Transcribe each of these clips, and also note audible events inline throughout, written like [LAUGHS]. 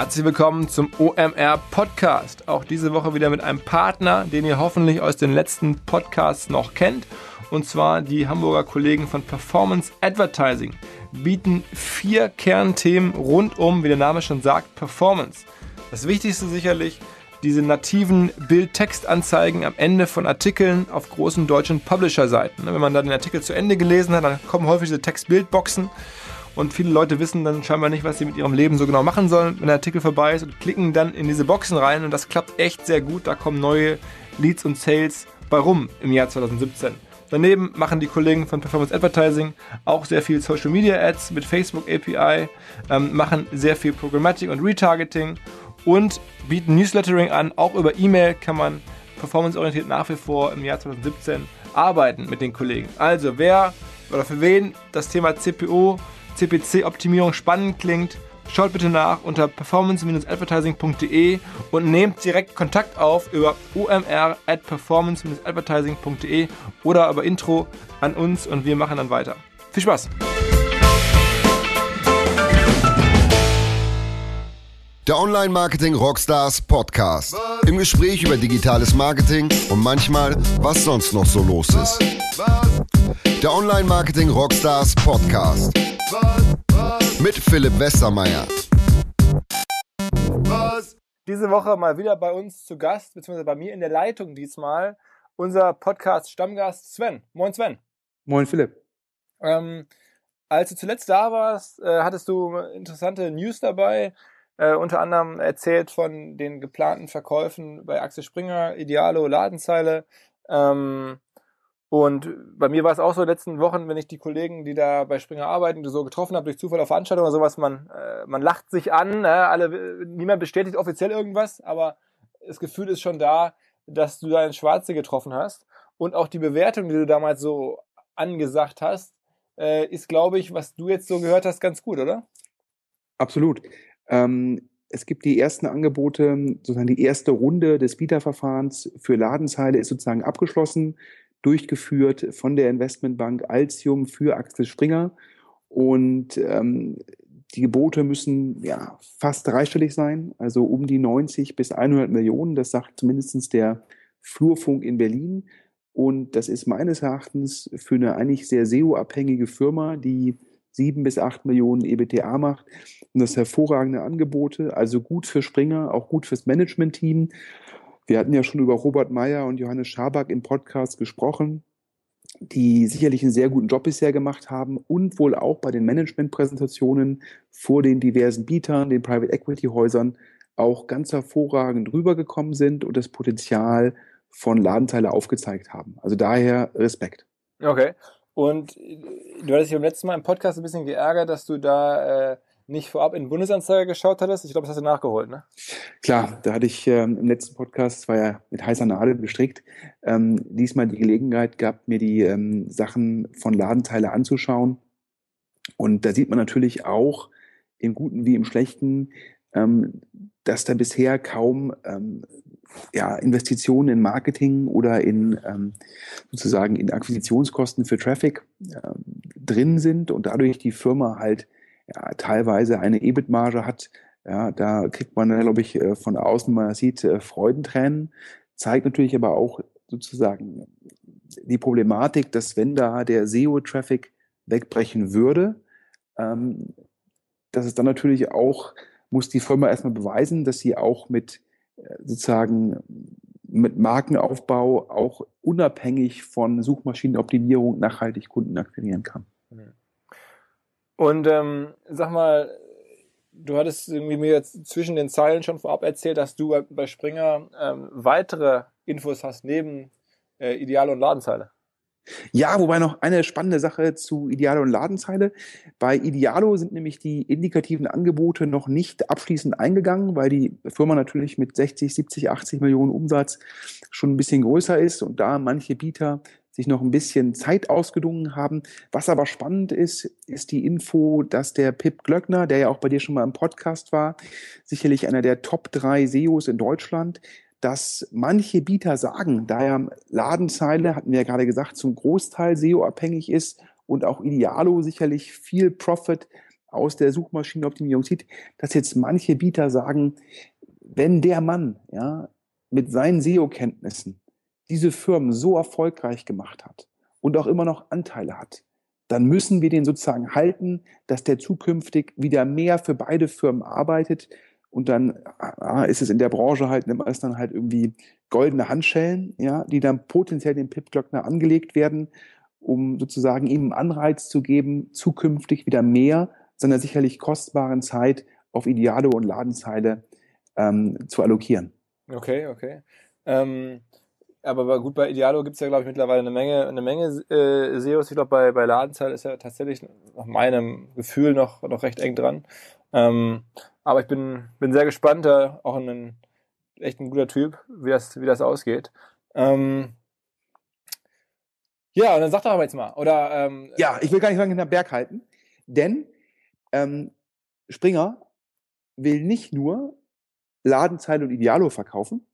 Herzlich willkommen zum OMR Podcast. Auch diese Woche wieder mit einem Partner, den ihr hoffentlich aus den letzten Podcasts noch kennt. Und zwar die Hamburger Kollegen von Performance Advertising bieten vier Kernthemen rund um, wie der Name schon sagt, Performance. Das Wichtigste sicherlich diese nativen Bild-Text-Anzeigen am Ende von Artikeln auf großen deutschen Publisher-Seiten. Wenn man da den Artikel zu Ende gelesen hat, dann kommen häufig diese Text-Bild-Boxen und viele Leute wissen dann scheinbar nicht, was sie mit ihrem Leben so genau machen sollen, wenn der Artikel vorbei ist und klicken dann in diese Boxen rein und das klappt echt sehr gut. Da kommen neue Leads und Sales bei rum im Jahr 2017. Daneben machen die Kollegen von Performance Advertising auch sehr viel Social Media Ads mit Facebook API, ähm, machen sehr viel Programmatic und Retargeting und bieten Newslettering an. Auch über E-Mail kann man performanceorientiert nach wie vor im Jahr 2017 arbeiten mit den Kollegen. Also wer oder für wen das Thema CPO CPC-Optimierung spannend klingt, schaut bitte nach unter performance-advertising.de und nehmt direkt Kontakt auf über umr at performance-advertising.de oder über Intro an uns und wir machen dann weiter. Viel Spaß! Der Online Marketing Rockstars Podcast. Im Gespräch über digitales Marketing und manchmal, was sonst noch so los ist. Der Online Marketing Rockstars Podcast. Mit Philipp Westermeier. Diese Woche mal wieder bei uns zu Gast, beziehungsweise bei mir in der Leitung diesmal, unser Podcast-Stammgast Sven. Moin Sven. Moin Philipp. Ähm, als du zuletzt da warst, äh, hattest du interessante News dabei. Äh, unter anderem erzählt von den geplanten Verkäufen bei Axel Springer, Idealo, Ladenzeile. Ähm, und bei mir war es auch so in den letzten Wochen, wenn ich die Kollegen, die da bei Springer arbeiten, so getroffen habe durch Zufall auf Veranstaltungen oder sowas, man, äh, man lacht sich an, ne? alle, niemand bestätigt offiziell irgendwas, aber das Gefühl ist schon da, dass du da einen Schwarze getroffen hast. Und auch die Bewertung, die du damals so angesagt hast, äh, ist, glaube ich, was du jetzt so gehört hast, ganz gut, oder? Absolut. Ähm, es gibt die ersten Angebote, sozusagen die erste Runde des Bieterverfahrens für Ladenzeile ist sozusagen abgeschlossen durchgeführt von der Investmentbank Altium für Axel Springer. Und ähm, die Gebote müssen ja fast dreistellig sein, also um die 90 bis 100 Millionen. Das sagt zumindest der Flurfunk in Berlin. Und das ist meines Erachtens für eine eigentlich sehr SEO-abhängige Firma, die sieben bis acht Millionen EBTA macht. Und das hervorragende Angebote, also gut für Springer, auch gut fürs Management-Team. Wir hatten ja schon über Robert Meyer und Johannes Schaback im Podcast gesprochen, die sicherlich einen sehr guten Job bisher gemacht haben und wohl auch bei den Managementpräsentationen vor den diversen Bietern, den Private Equity Häusern auch ganz hervorragend rübergekommen sind und das Potenzial von Ladenteile aufgezeigt haben. Also daher Respekt. Okay. Und du hattest dich beim letzten Mal im Podcast ein bisschen geärgert, dass du da äh, nicht vorab in Bundesanzeiger geschaut hattest. Ich glaube, das hast du nachgeholt, ne? Klar, da hatte ich ähm, im letzten Podcast, war ja mit heißer Nadel gestrickt, ähm, diesmal die Gelegenheit gehabt, mir die ähm, Sachen von Ladenteile anzuschauen. Und da sieht man natürlich auch im Guten wie im Schlechten, ähm, dass da bisher kaum ähm, ja, Investitionen in Marketing oder in ähm, sozusagen in Akquisitionskosten für Traffic ähm, drin sind und dadurch die Firma halt ja, teilweise eine EBIT-Marge hat, ja, da kriegt man, glaube ich, äh, von außen, man sieht äh, Freudentränen, zeigt natürlich aber auch sozusagen die Problematik, dass wenn da der SEO-Traffic wegbrechen würde, ähm, dass es dann natürlich auch, muss die Firma erstmal beweisen, dass sie auch mit äh, sozusagen mit Markenaufbau auch unabhängig von Suchmaschinenoptimierung nachhaltig Kunden akquirieren kann. Mhm. Und ähm, sag mal, du hattest irgendwie mir jetzt zwischen den Zeilen schon vorab erzählt, dass du bei, bei Springer ähm, weitere Infos hast neben äh, Ideal und Ladenzeile. Ja, wobei noch eine spannende Sache zu Idealo und Ladenzeile. Bei Idealo sind nämlich die indikativen Angebote noch nicht abschließend eingegangen, weil die Firma natürlich mit 60, 70, 80 Millionen Umsatz schon ein bisschen größer ist und da manche Bieter sich noch ein bisschen Zeit ausgedungen haben. Was aber spannend ist, ist die Info, dass der Pip Glöckner, der ja auch bei dir schon mal im Podcast war, sicherlich einer der Top drei SEOs in Deutschland, dass manche Bieter sagen, da ja Ladenzeile, hatten wir ja gerade gesagt, zum Großteil SEO-abhängig ist und auch Idealo sicherlich viel Profit aus der Suchmaschinenoptimierung sieht, dass jetzt manche Bieter sagen, wenn der Mann ja, mit seinen SEO-Kenntnissen diese Firmen so erfolgreich gemacht hat und auch immer noch Anteile hat, dann müssen wir den sozusagen halten, dass der zukünftig wieder mehr für beide Firmen arbeitet. Und dann ah, ist es in der Branche halt, nennt man es dann halt irgendwie goldene Handschellen, ja, die dann potenziell dem Pip Glockner angelegt werden, um sozusagen ihm einen Anreiz zu geben, zukünftig wieder mehr seiner sicherlich kostbaren Zeit auf Ideale und Ladenzeile ähm, zu allokieren. Okay, okay. Ähm, aber gut, bei Idealo gibt es ja, glaube ich, mittlerweile eine Menge, eine Menge äh, SEOs. Ich glaube, bei, bei Ladenzahl ist ja tatsächlich nach meinem Gefühl noch, noch recht eng dran. Ähm, aber ich bin, bin sehr gespannt, da auch ein echt ein guter Typ, wie das, wie das ausgeht. Ähm, ja, und dann sag doch aber jetzt mal. Oder, ähm, ja, ich will gar nicht lange hinter Berg halten, denn ähm, Springer will nicht nur Ladenzeile und Idealo verkaufen.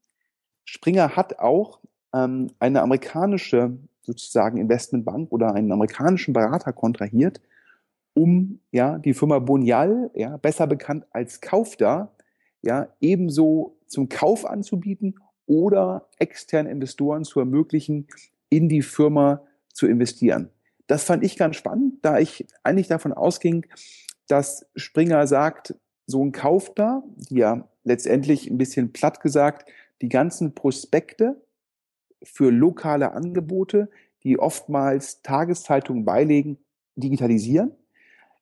Springer hat auch ähm, eine amerikanische sozusagen Investmentbank oder einen amerikanischen Berater kontrahiert, um ja die Firma Bonial, ja besser bekannt als Kaufda, ja ebenso zum Kauf anzubieten oder externen Investoren zu ermöglichen, in die Firma zu investieren. Das fand ich ganz spannend, da ich eigentlich davon ausging, dass Springer sagt, so ein Kauf da, die ja letztendlich ein bisschen platt gesagt die ganzen Prospekte für lokale Angebote, die oftmals Tageszeitungen beilegen, digitalisieren.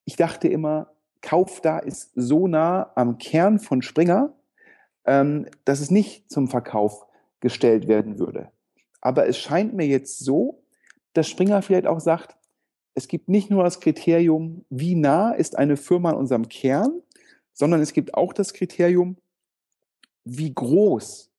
Ich dachte immer, Kauf da ist so nah am Kern von Springer, ähm, dass es nicht zum Verkauf gestellt werden würde. Aber es scheint mir jetzt so, dass Springer vielleicht auch sagt, es gibt nicht nur das Kriterium, wie nah ist eine Firma an unserem Kern, sondern es gibt auch das Kriterium, wie groß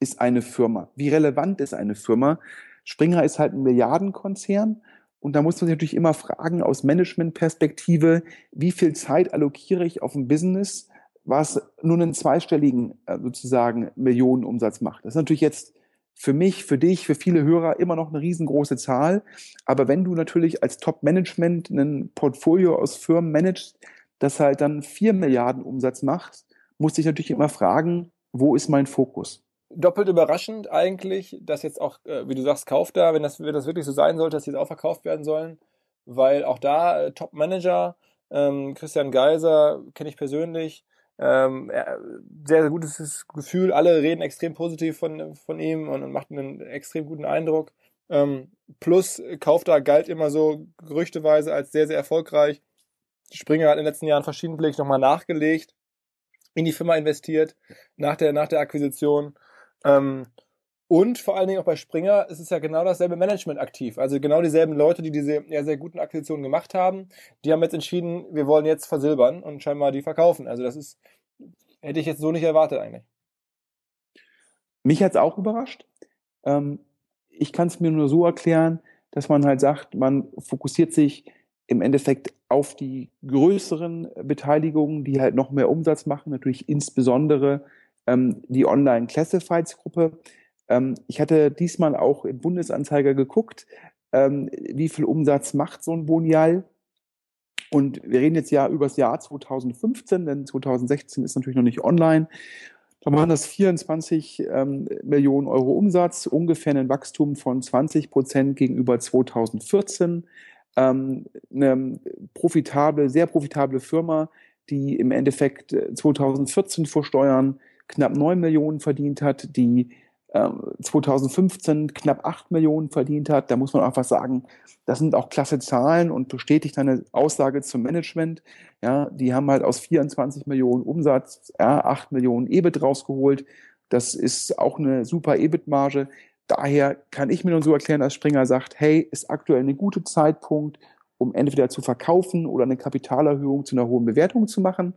ist eine Firma? Wie relevant ist eine Firma? Springer ist halt ein Milliardenkonzern und da muss man sich natürlich immer fragen aus Managementperspektive, wie viel Zeit allokiere ich auf ein Business, was nur einen zweistelligen äh, sozusagen Millionenumsatz macht. Das ist natürlich jetzt für mich, für dich, für viele Hörer immer noch eine riesengroße Zahl. Aber wenn du natürlich als Top-Management ein Portfolio aus Firmen managst, das halt dann vier Milliarden Umsatz macht, musst du dich natürlich immer fragen, wo ist mein Fokus? Doppelt überraschend eigentlich, dass jetzt auch, äh, wie du sagst, kauft da, wenn das, wenn das wirklich so sein sollte, dass die jetzt auch verkauft werden sollen, weil auch da äh, Top-Manager, ähm, Christian Geiser kenne ich persönlich, ähm, sehr, sehr gutes Gefühl, alle reden extrem positiv von, von ihm und, und macht einen extrem guten Eindruck. Ähm, plus kauft da galt immer so gerüchteweise als sehr, sehr erfolgreich. Springer hat in den letzten Jahren verschiedentlich nochmal nachgelegt, in die Firma investiert, nach der, nach der Akquisition ähm, und vor allen Dingen auch bei Springer ist es ja genau dasselbe Management aktiv. Also genau dieselben Leute, die diese ja, sehr guten Akquisitionen gemacht haben, die haben jetzt entschieden, wir wollen jetzt versilbern und scheinbar die verkaufen. Also das ist, hätte ich jetzt so nicht erwartet eigentlich. Mich hat es auch überrascht. Ähm, ich kann es mir nur so erklären, dass man halt sagt, man fokussiert sich im Endeffekt auf die größeren Beteiligungen, die halt noch mehr Umsatz machen, natürlich insbesondere ähm, die Online-Classifieds-Gruppe. Ähm, ich hatte diesmal auch im Bundesanzeiger geguckt, ähm, wie viel Umsatz macht so ein Bonial. Und wir reden jetzt ja über das Jahr 2015, denn 2016 ist natürlich noch nicht online. Da waren das 24 ähm, Millionen Euro Umsatz, ungefähr ein Wachstum von 20 Prozent gegenüber 2014. Ähm, eine profitable, sehr profitable Firma, die im Endeffekt 2014 äh, vor Steuern knapp 9 Millionen verdient hat, die äh, 2015 knapp 8 Millionen verdient hat. Da muss man einfach sagen, das sind auch klasse Zahlen und bestätigt eine Aussage zum Management. Ja, die haben halt aus 24 Millionen Umsatz ja, 8 Millionen EBIT rausgeholt. Das ist auch eine super EBIT-Marge. Daher kann ich mir nur so erklären, dass Springer sagt, hey, ist aktuell ein guter Zeitpunkt, um entweder zu verkaufen oder eine Kapitalerhöhung zu einer hohen Bewertung zu machen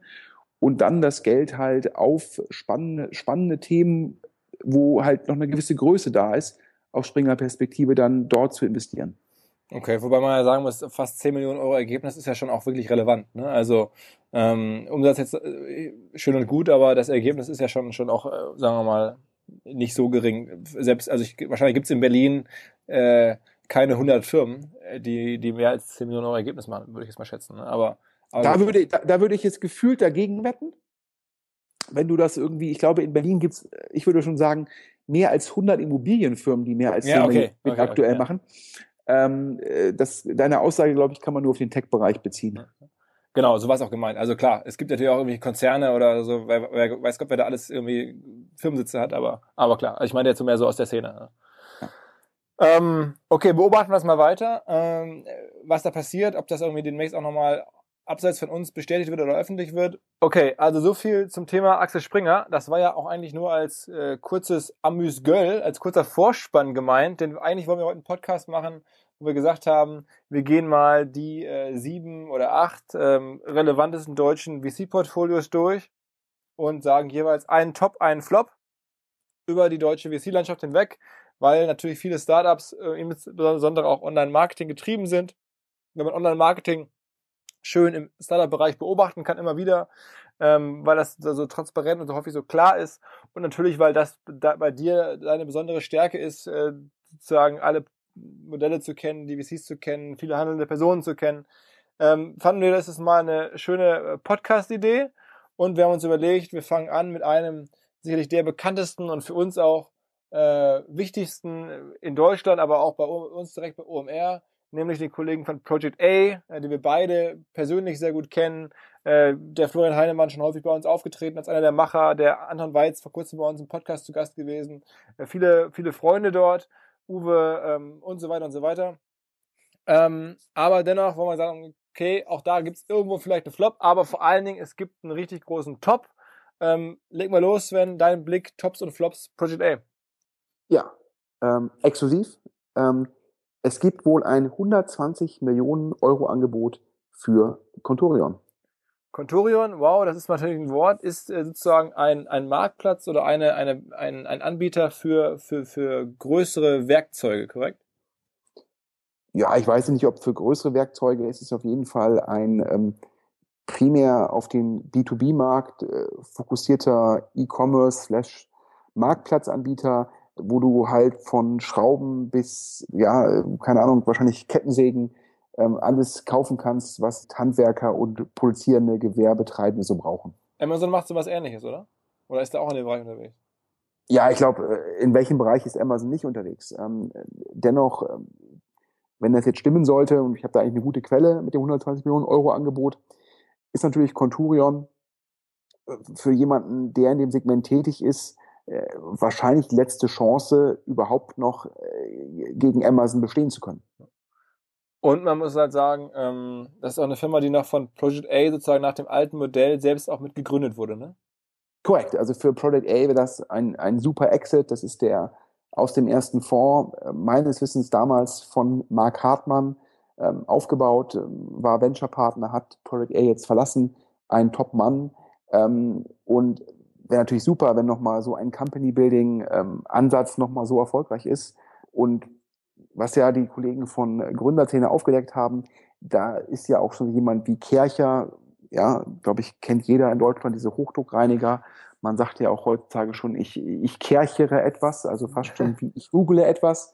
und dann das Geld halt auf spannende, spannende Themen, wo halt noch eine gewisse Größe da ist, aus Springer-Perspektive dann dort zu investieren. Okay, wobei man ja sagen muss, fast 10 Millionen Euro Ergebnis ist ja schon auch wirklich relevant. Ne? Also ähm, Umsatz jetzt äh, schön und gut, aber das Ergebnis ist ja schon, schon auch, äh, sagen wir mal, nicht so gering. Selbst, also ich, wahrscheinlich gibt's in Berlin äh, keine 100 Firmen, äh, die, die mehr als 10 Millionen Euro Ergebnis machen, würde ich jetzt mal schätzen. Ne? Aber da, würde, da, da würde ich jetzt gefühlt dagegen wetten. Wenn du das irgendwie, ich glaube, in Berlin gibt es, ich würde schon sagen, mehr als 100 Immobilienfirmen, die mehr als Ja, 10 okay, okay, aktuell okay, ja. machen. Ähm, äh, das, deine Aussage, glaube ich, kann man nur auf den Tech-Bereich beziehen. Genau, so war es auch gemeint. Also klar, es gibt natürlich auch irgendwie Konzerne oder so, wer, wer weiß Gott, wer da alles irgendwie Firmensitze hat, aber, aber klar, also ich meine jetzt so mehr so aus der Szene. ne? Ähm, okay, beobachten wir es mal weiter, ähm, was da passiert, ob das irgendwie demnächst auch nochmal abseits von uns bestätigt wird oder öffentlich wird. Okay, also so viel zum Thema Axel Springer. Das war ja auch eigentlich nur als äh, kurzes Amüs-Göll, als kurzer Vorspann gemeint, denn eigentlich wollen wir heute einen Podcast machen, wo wir gesagt haben, wir gehen mal die äh, sieben oder acht ähm, relevantesten deutschen VC-Portfolios durch und sagen jeweils einen Top, einen Flop über die deutsche VC-Landschaft hinweg, weil natürlich viele Startups, äh, insbesondere auch Online-Marketing getrieben sind. Wenn man Online-Marketing schön im Startup-Bereich beobachten kann, immer wieder, ähm, weil das so transparent und so häufig so klar ist. Und natürlich, weil das da bei dir deine besondere Stärke ist, äh, sozusagen alle Modelle zu kennen, die VCs zu kennen, viele handelnde Personen zu kennen, ähm, fanden wir, das ist mal eine schöne äh, Podcast-Idee. Und wir haben uns überlegt, wir fangen an mit einem sicherlich der bekanntesten und für uns auch äh, wichtigsten in Deutschland, aber auch bei uns direkt bei OMR, nämlich den Kollegen von Project A, äh, die wir beide persönlich sehr gut kennen. Äh, der Florian Heinemann schon häufig bei uns aufgetreten als einer der Macher, der Anton Weiz vor kurzem bei uns im Podcast zu Gast gewesen. Äh, viele, viele Freunde dort, Uwe ähm, und so weiter und so weiter. Ähm, aber dennoch wollen wir sagen, okay, auch da gibt es irgendwo vielleicht einen Flop, aber vor allen Dingen, es gibt einen richtig großen Top. Ähm, leg mal los, Sven, dein Blick, Tops und Flops, Project A. Ja, ähm, exklusiv. Ähm, es gibt wohl ein 120 Millionen Euro Angebot für Contorion. Contorion, wow, das ist natürlich ein Wort, ist äh, sozusagen ein, ein Marktplatz oder eine, eine, ein, ein Anbieter für, für, für größere Werkzeuge, korrekt? Ja, ich weiß nicht, ob für größere Werkzeuge es ist auf jeden Fall ein ähm, primär auf den B2B-Markt äh, fokussierter E-Commerce slash Marktplatzanbieter, wo du halt von Schrauben bis, ja, äh, keine Ahnung, wahrscheinlich Kettensägen ähm, alles kaufen kannst, was Handwerker und produzierende Gewerbetreibende so brauchen. Amazon macht sowas ähnliches, oder? Oder ist da auch in dem Bereich unterwegs? Ja, ich glaube, in welchem Bereich ist Amazon nicht unterwegs? Ähm, dennoch, ähm, wenn das jetzt stimmen sollte, und ich habe da eigentlich eine gute Quelle mit dem 120 Millionen Euro Angebot, ist natürlich Conturion äh, für jemanden, der in dem Segment tätig ist, äh, wahrscheinlich die letzte Chance, überhaupt noch äh, gegen Amazon bestehen zu können. Und man muss halt sagen, ähm, das ist auch eine Firma, die noch von Project A sozusagen nach dem alten Modell selbst auch mit gegründet wurde, ne? Korrekt. Also für Product A wäre das ein, ein super Exit. Das ist der aus dem ersten Fonds, äh, meines Wissens damals von Mark Hartmann ähm, aufgebaut, ähm, war Venture-Partner, hat Product A jetzt verlassen, ein Top-Mann. Ähm, und wäre natürlich super, wenn nochmal so ein Company-Building-Ansatz nochmal so erfolgreich ist. Und was ja die Kollegen von Gründerzähne aufgedeckt haben, da ist ja auch schon jemand wie Kercher, ja, glaube ich, kennt jeder in Deutschland diese Hochdruckreiniger. Man sagt ja auch heutzutage schon, ich, ich kerchere etwas, also fast schon wie ich google etwas.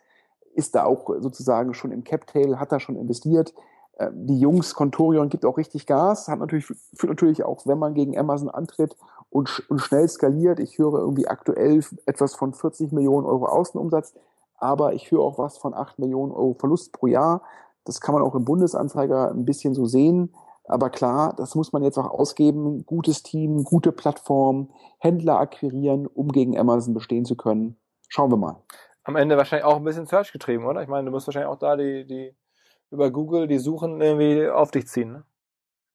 Ist da auch sozusagen schon im Captail, hat da schon investiert. Äh, Die Jungs, Contorion gibt auch richtig Gas, hat natürlich, führt natürlich auch, wenn man gegen Amazon antritt und, und schnell skaliert. Ich höre irgendwie aktuell etwas von 40 Millionen Euro Außenumsatz, aber ich höre auch was von 8 Millionen Euro Verlust pro Jahr. Das kann man auch im Bundesanzeiger ein bisschen so sehen. Aber klar, das muss man jetzt auch ausgeben. Gutes Team, gute Plattform, Händler akquirieren, um gegen Amazon bestehen zu können. Schauen wir mal. Am Ende wahrscheinlich auch ein bisschen Search getrieben, oder? Ich meine, du musst wahrscheinlich auch da die, die über Google die Suchen irgendwie auf dich ziehen, ne?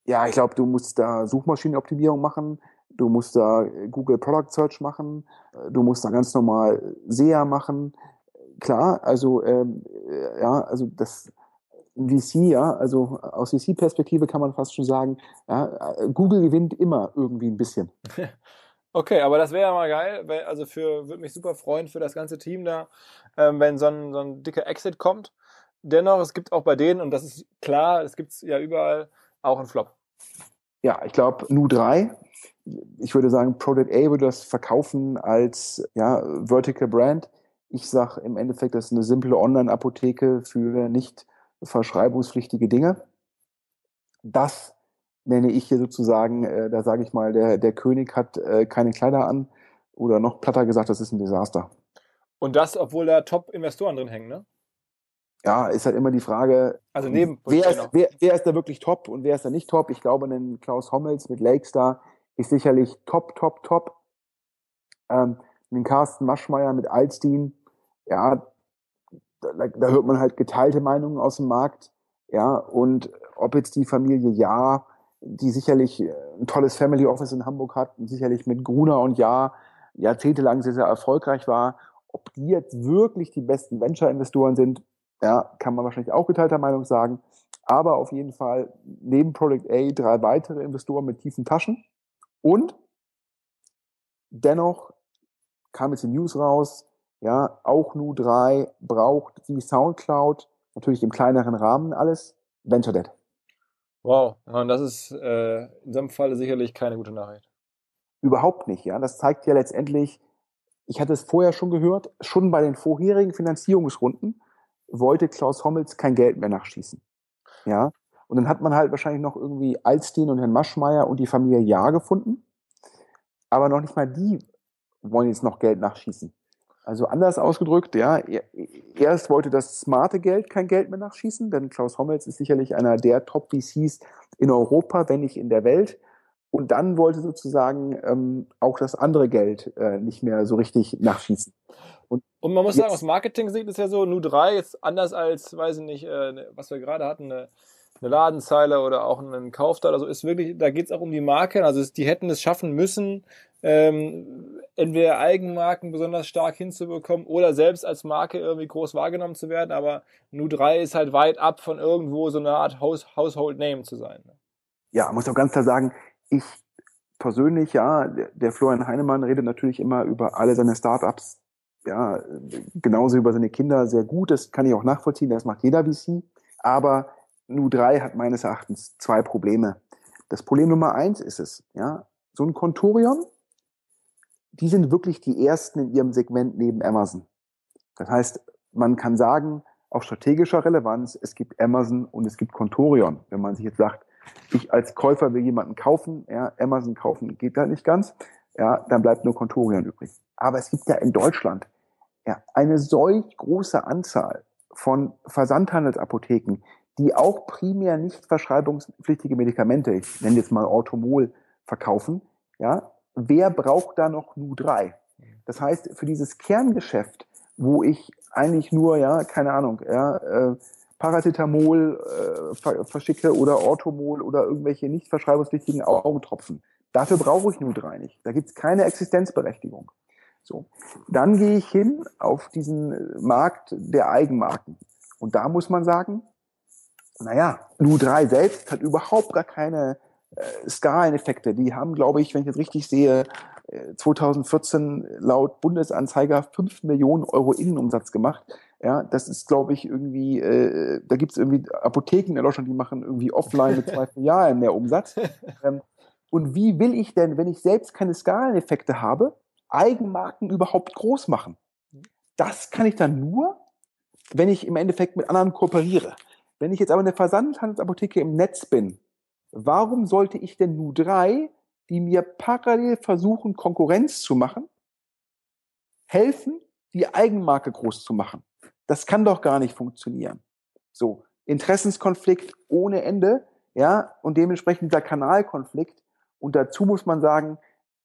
Ja, ich glaube, du musst da Suchmaschinenoptimierung machen. Du musst da Google Product Search machen. Du musst da ganz normal SEA machen. Klar, also ähm, äh, ja, also das VC, ja, also aus VC-Perspektive kann man fast schon sagen, ja, äh, Google gewinnt immer irgendwie ein bisschen. [LAUGHS] Okay, aber das wäre ja mal geil, weil, also für, würde mich super freuen für das ganze Team da, ähm, wenn so ein, so ein dicker Exit kommt. Dennoch, es gibt auch bei denen, und das ist klar, es gibt's ja überall, auch einen Flop. Ja, ich glaube, Nu3. Ich würde sagen, Product A würde das verkaufen als ja, Vertical Brand. Ich sage im Endeffekt, das ist eine simple Online-Apotheke für nicht verschreibungspflichtige Dinge. Das nenne ich hier sozusagen, äh, da sage ich mal, der, der König hat äh, keine Kleider an oder noch platter gesagt, das ist ein Desaster. Und das, obwohl da Top-Investoren drin hängen, ne? Ja, ist halt immer die Frage, also neben wer ist, wer, wer ist da wirklich top und wer ist da nicht top? Ich glaube, ein Klaus Hommels mit Lakestar ist sicherlich top, top, top. Ähm, ein Carsten Maschmeyer mit Alstein, ja, da, da hört man halt geteilte Meinungen aus dem Markt. Ja, und ob jetzt die Familie Ja, die sicherlich ein tolles Family Office in Hamburg hat und sicherlich mit Gruner und Ja jahrzehntelang sehr, sehr erfolgreich war, ob die jetzt wirklich die besten Venture-Investoren sind, ja, kann man wahrscheinlich auch geteilter Meinung sagen. Aber auf jeden Fall neben Product A drei weitere Investoren mit tiefen Taschen. Und dennoch kam jetzt die News raus, ja, auch Nu 3 braucht wie Soundcloud, natürlich im kleineren Rahmen alles, Venture Debt. Wow, und das ist äh, in diesem Fall sicherlich keine gute Nachricht. Überhaupt nicht, ja. Das zeigt ja letztendlich, ich hatte es vorher schon gehört, schon bei den vorherigen Finanzierungsrunden wollte Klaus Hommels kein Geld mehr nachschießen. Ja. Und dann hat man halt wahrscheinlich noch irgendwie Alstein und Herrn Maschmeyer und die Familie Ja gefunden. Aber noch nicht mal die wollen jetzt noch Geld nachschießen. Also anders ausgedrückt, ja, erst wollte das smarte Geld kein Geld mehr nachschießen, denn Klaus Hommels ist sicherlich einer der Top-VCs in Europa, wenn nicht in der Welt. Und dann wollte sozusagen ähm, auch das andere Geld äh, nicht mehr so richtig nachschießen. Und, und man muss sagen, aus Marketing-Sicht ist ja so, Nu 3 ist anders als, weiß ich nicht, äh, ne, was wir gerade hatten, eine, eine Ladenzeile oder auch einen Kaufteil. Also ist wirklich, da geht es auch um die Marke. Also die hätten es schaffen müssen, ähm, entweder Eigenmarken besonders stark hinzubekommen oder selbst als Marke irgendwie groß wahrgenommen zu werden. Aber Nu 3 ist halt weit ab von irgendwo so eine Art House Household Name zu sein. Ja, muss auch ganz klar sagen, ich persönlich, ja, der Florian Heinemann redet natürlich immer über alle seine Startups, ja, genauso über seine Kinder sehr gut. Das kann ich auch nachvollziehen, das macht jeder VC. Aber Nu 3 hat meines Erachtens zwei Probleme. Das Problem Nummer eins ist es, ja, so ein Contorion, die sind wirklich die ersten in ihrem Segment neben Amazon. Das heißt, man kann sagen, auf strategischer Relevanz, es gibt Amazon und es gibt Contorion. Wenn man sich jetzt sagt, ich als Käufer will jemanden kaufen, ja, Amazon kaufen geht da nicht ganz, ja, dann bleibt nur Contorion übrig. Aber es gibt ja in Deutschland ja, eine solch große Anzahl von Versandhandelsapotheken, die auch primär nicht verschreibungspflichtige Medikamente, ich nenne jetzt mal Orthomol, verkaufen, ja, wer braucht da noch Nu 3? Das heißt, für dieses Kerngeschäft, wo ich eigentlich nur, ja, keine Ahnung, ja, äh, Paracetamol äh, verschicke oder Orthomol oder irgendwelche nicht verschreibungspflichtigen Augentropfen. Dafür brauche ich Nu 3 nicht. Da gibt es keine Existenzberechtigung. So, dann gehe ich hin auf diesen Markt der Eigenmarken. Und da muss man sagen, naja, Nu 3 selbst hat überhaupt gar keine äh, Skaleneffekte. Die haben, glaube ich, wenn ich das richtig sehe, 2014 äh, laut Bundesanzeiger 5 Millionen Euro Innenumsatz gemacht. Ja, das ist, glaube ich, irgendwie, äh, da gibt es irgendwie Apotheken in Deutschland, die machen irgendwie offline mit zwei [LAUGHS] Jahren mehr Umsatz. Ähm, und wie will ich denn, wenn ich selbst keine Skaleneffekte habe, Eigenmarken überhaupt groß machen? Das kann ich dann nur, wenn ich im Endeffekt mit anderen kooperiere. Wenn ich jetzt aber eine Versandhandelsapotheke im Netz bin, warum sollte ich denn nur drei, die mir parallel versuchen, Konkurrenz zu machen, helfen, die Eigenmarke groß zu machen? Das kann doch gar nicht funktionieren. So, Interessenskonflikt ohne Ende, ja, und dementsprechend dieser Kanalkonflikt. Und dazu muss man sagen,